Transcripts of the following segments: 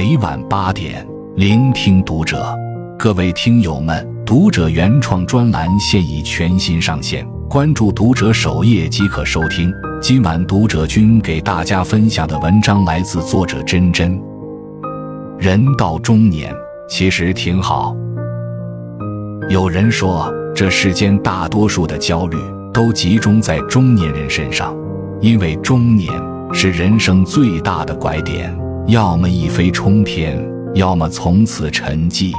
每晚八点，聆听读者。各位听友们，读者原创专栏现已全新上线，关注读者首页即可收听。今晚读者君给大家分享的文章来自作者真真。人到中年，其实挺好。有人说，这世间大多数的焦虑都集中在中年人身上，因为中年是人生最大的拐点，要么一飞冲天，要么从此沉寂。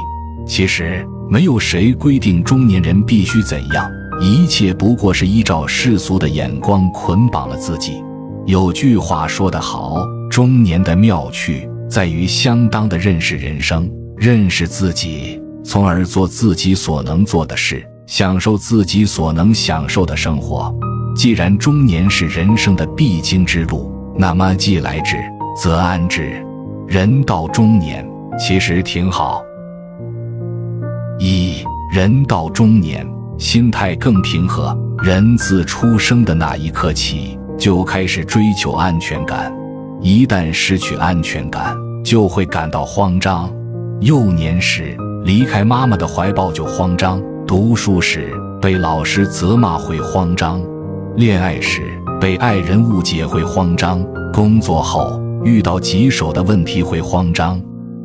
其实没有谁规定中年人必须怎样，一切不过是依照世俗的眼光捆绑了自己。有句话说得好，中年的妙趣在于相当的认识人生，认识自己，从而做自己所能做的事，享受自己所能享受的生活。既然中年是人生的必经之路，那么既来之则安之。人到中年，其实挺好。一人到中年，心态更平和。人自出生的那一刻起，就开始追求安全感。一旦失去安全感，就会感到慌张。幼年时离开妈妈的怀抱就慌张，读书时被老师责骂会慌张，恋爱时被爱人误解会慌张，工作后遇到棘手的问题会慌张。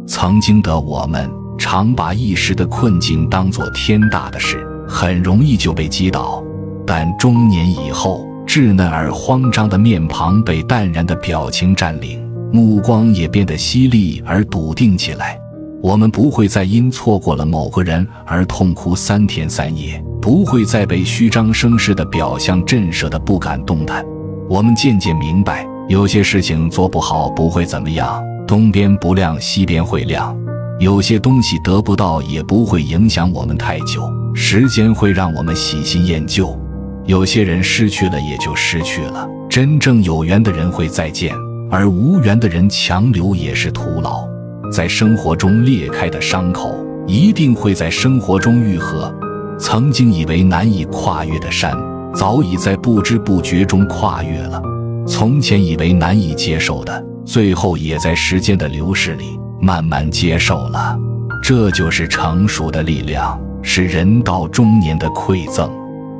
曾经的我们。常把一时的困境当作天大的事，很容易就被击倒。但中年以后，稚嫩而慌张的面庞被淡然的表情占领，目光也变得犀利而笃定起来。我们不会再因错过了某个人而痛哭三天三夜，不会再被虚张声势的表象震慑的不敢动弹。我们渐渐明白，有些事情做不好不会怎么样，东边不亮西边会亮。有些东西得不到也不会影响我们太久，时间会让我们喜新厌旧。有些人失去了也就失去了，真正有缘的人会再见，而无缘的人强留也是徒劳。在生活中裂开的伤口，一定会在生活中愈合。曾经以为难以跨越的山，早已在不知不觉中跨越了。从前以为难以接受的，最后也在时间的流逝里。慢慢接受了，这就是成熟的力量，是人到中年的馈赠。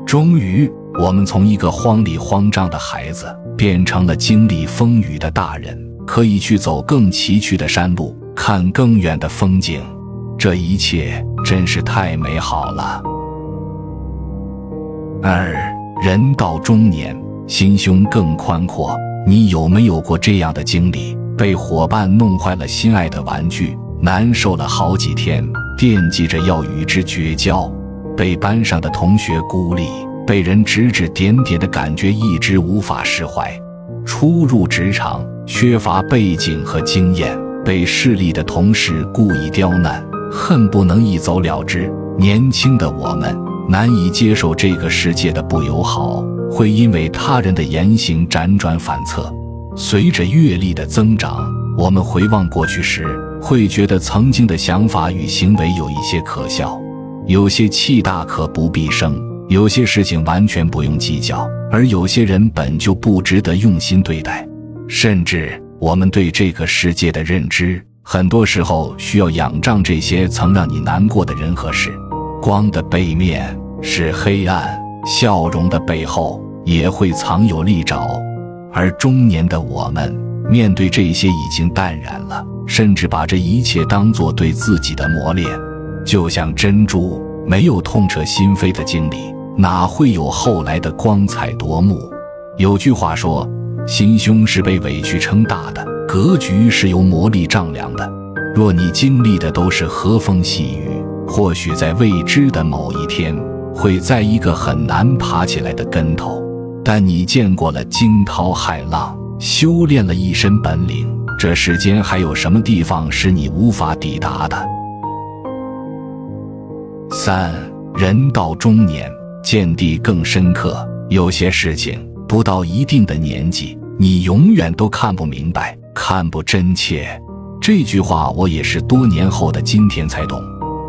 终于，我们从一个慌里慌张的孩子，变成了经历风雨的大人，可以去走更崎岖的山路，看更远的风景。这一切真是太美好了。二人到中年，心胸更宽阔。你有没有过这样的经历？被伙伴弄坏了心爱的玩具，难受了好几天，惦记着要与之绝交；被班上的同学孤立，被人指指点点的感觉一直无法释怀；初入职场，缺乏背景和经验，被势利的同事故意刁难，恨不能一走了之。年轻的我们难以接受这个世界的不友好，会因为他人的言行辗转反侧。随着阅历的增长，我们回望过去时，会觉得曾经的想法与行为有一些可笑。有些气大可不必生，有些事情完全不用计较，而有些人本就不值得用心对待。甚至我们对这个世界的认知，很多时候需要仰仗这些曾让你难过的人和事。光的背面是黑暗，笑容的背后也会藏有利爪。而中年的我们，面对这些已经淡然了，甚至把这一切当作对自己的磨练。就像珍珠，没有痛彻心扉的经历，哪会有后来的光彩夺目？有句话说：“心胸是被委屈撑大的，格局是由磨砺丈量的。”若你经历的都是和风细雨，或许在未知的某一天，会在一个很难爬起来的跟头。但你见过了惊涛骇浪，修炼了一身本领，这世间还有什么地方是你无法抵达的？三人到中年，见地更深刻。有些事情不到一定的年纪，你永远都看不明白，看不真切。这句话我也是多年后的今天才懂。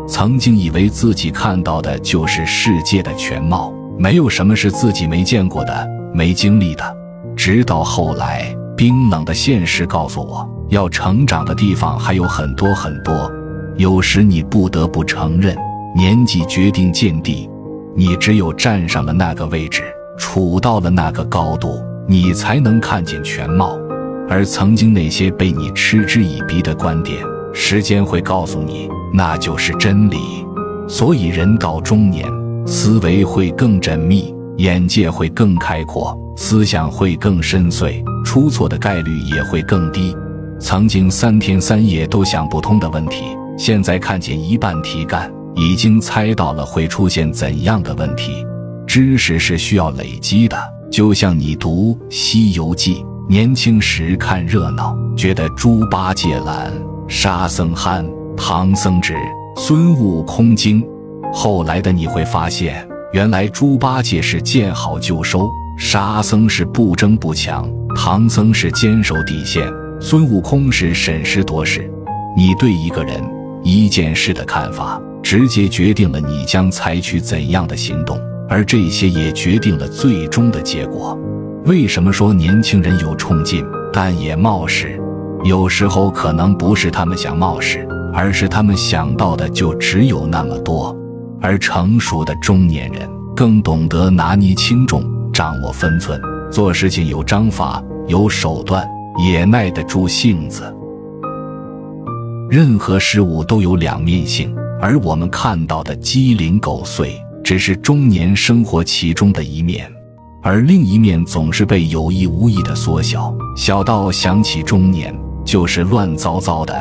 曾经以为自己看到的就是世界的全貌。没有什么是自己没见过的、没经历的。直到后来，冰冷的现实告诉我，要成长的地方还有很多很多。有时你不得不承认，年纪决定见地。你只有站上了那个位置，处到了那个高度，你才能看见全貌。而曾经那些被你嗤之以鼻的观点，时间会告诉你，那就是真理。所以，人到中年，思维会更缜密，眼界会更开阔，思想会更深邃，出错的概率也会更低。曾经三天三夜都想不通的问题，现在看见一半题干，已经猜到了会出现怎样的问题。知识是需要累积的，就像你读《西游记》。年轻时看热闹，觉得猪八戒懒，沙僧憨，唐僧直，孙悟空精。后来的你会发现，原来猪八戒是见好就收，沙僧是不争不抢，唐僧是坚守底线，孙悟空是审时度势。你对一个人、一件事的看法，直接决定了你将采取怎样的行动，而这些也决定了最终的结果。为什么说年轻人有冲劲，但也冒失？有时候可能不是他们想冒失，而是他们想到的就只有那么多。而成熟的中年人更懂得拿捏轻重，掌握分寸，做事情有章法、有手段，也耐得住性子。任何事物都有两面性，而我们看到的鸡零狗碎，只是中年生活其中的一面。而另一面总是被有意无意的缩小，小到想起中年就是乱糟糟的、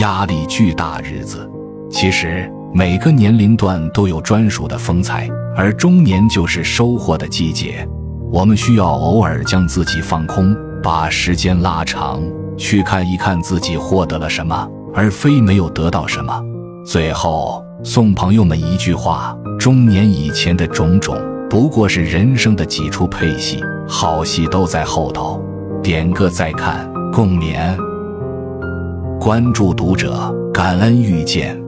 压力巨大日子。其实每个年龄段都有专属的风采，而中年就是收获的季节。我们需要偶尔将自己放空，把时间拉长，去看一看自己获得了什么，而非没有得到什么。最后送朋友们一句话：中年以前的种种。不过是人生的几出配戏，好戏都在后头。点个再看，共勉。关注读者，感恩遇见。